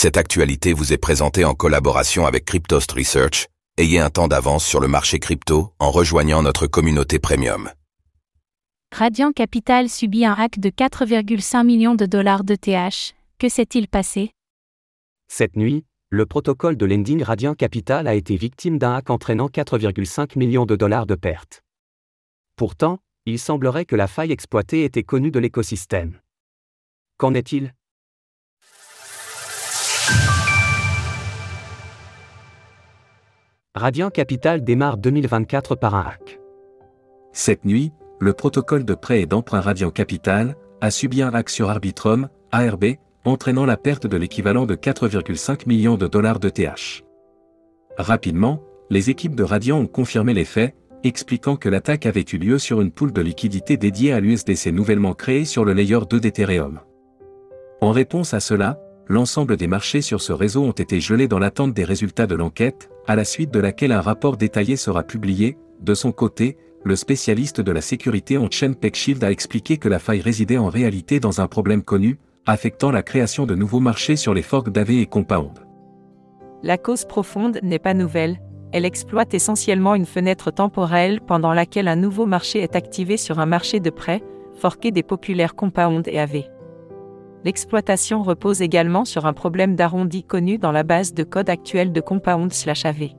Cette actualité vous est présentée en collaboration avec Cryptost Research. Ayez un temps d'avance sur le marché crypto en rejoignant notre communauté premium. Radiant Capital subit un hack de 4,5 millions de dollars d'ETH. Que s'est-il passé? Cette nuit, le protocole de lending Radiant Capital a été victime d'un hack entraînant 4,5 millions de dollars de pertes. Pourtant, il semblerait que la faille exploitée était connue de l'écosystème. Qu'en est-il? Radiant Capital démarre 2024 par un hack. Cette nuit, le protocole de prêt et d'emprunt Radiant Capital a subi un hack sur Arbitrum, ARB, entraînant la perte de l'équivalent de 4,5 millions de dollars de TH. Rapidement, les équipes de Radiant ont confirmé les faits, expliquant que l'attaque avait eu lieu sur une poule de liquidité dédiée à l'USDC nouvellement créée sur le layer 2 d'Ethereum. En réponse à cela, l'ensemble des marchés sur ce réseau ont été gelés dans l'attente des résultats de l'enquête, à la suite de laquelle un rapport détaillé sera publié. De son côté, le spécialiste de la sécurité on-chain PeckShield a expliqué que la faille résidait en réalité dans un problème connu, affectant la création de nouveaux marchés sur les forks d'AV et Compound. La cause profonde n'est pas nouvelle, elle exploite essentiellement une fenêtre temporelle pendant laquelle un nouveau marché est activé sur un marché de prêt, forqué des populaires Compound et AV. L'exploitation repose également sur un problème d'arrondi connu dans la base de code actuelle de Compound/AV.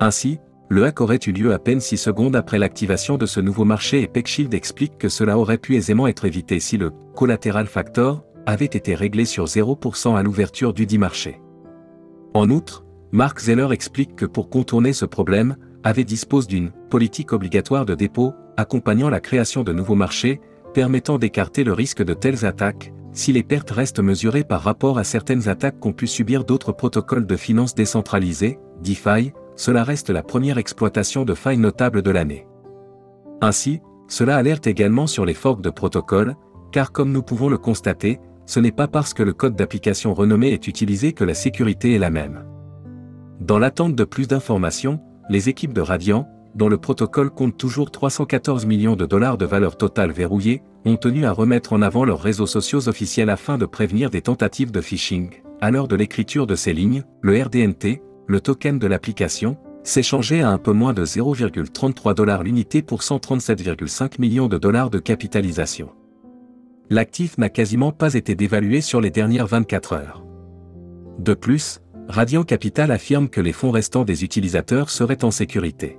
Ainsi, le hack aurait eu lieu à peine 6 secondes après l'activation de ce nouveau marché et PeckShield explique que cela aurait pu aisément être évité si le collateral factor avait été réglé sur 0% à l'ouverture du dit marché. En outre, Mark Zeller explique que pour contourner ce problème, AV dispose d'une politique obligatoire de dépôt accompagnant la création de nouveaux marchés, permettant d'écarter le risque de telles attaques, si les pertes restent mesurées par rapport à certaines attaques qu'ont pu subir d'autres protocoles de finances décentralisés, DeFi, cela reste la première exploitation de failles notables de l'année. Ainsi, cela alerte également sur les forks de protocoles, car comme nous pouvons le constater, ce n'est pas parce que le code d'application renommé est utilisé que la sécurité est la même. Dans l'attente de plus d'informations, les équipes de Radiant, dont le protocole compte toujours 314 millions de dollars de valeur totale verrouillée, ont tenu à remettre en avant leurs réseaux sociaux officiels afin de prévenir des tentatives de phishing. À l'heure de l'écriture de ces lignes, le RDNT, le token de l'application, s'échangeait à un peu moins de 0,33 dollars l'unité pour 137,5 millions de dollars de capitalisation. L'actif n'a quasiment pas été dévalué sur les dernières 24 heures. De plus, Radiant Capital affirme que les fonds restants des utilisateurs seraient en sécurité.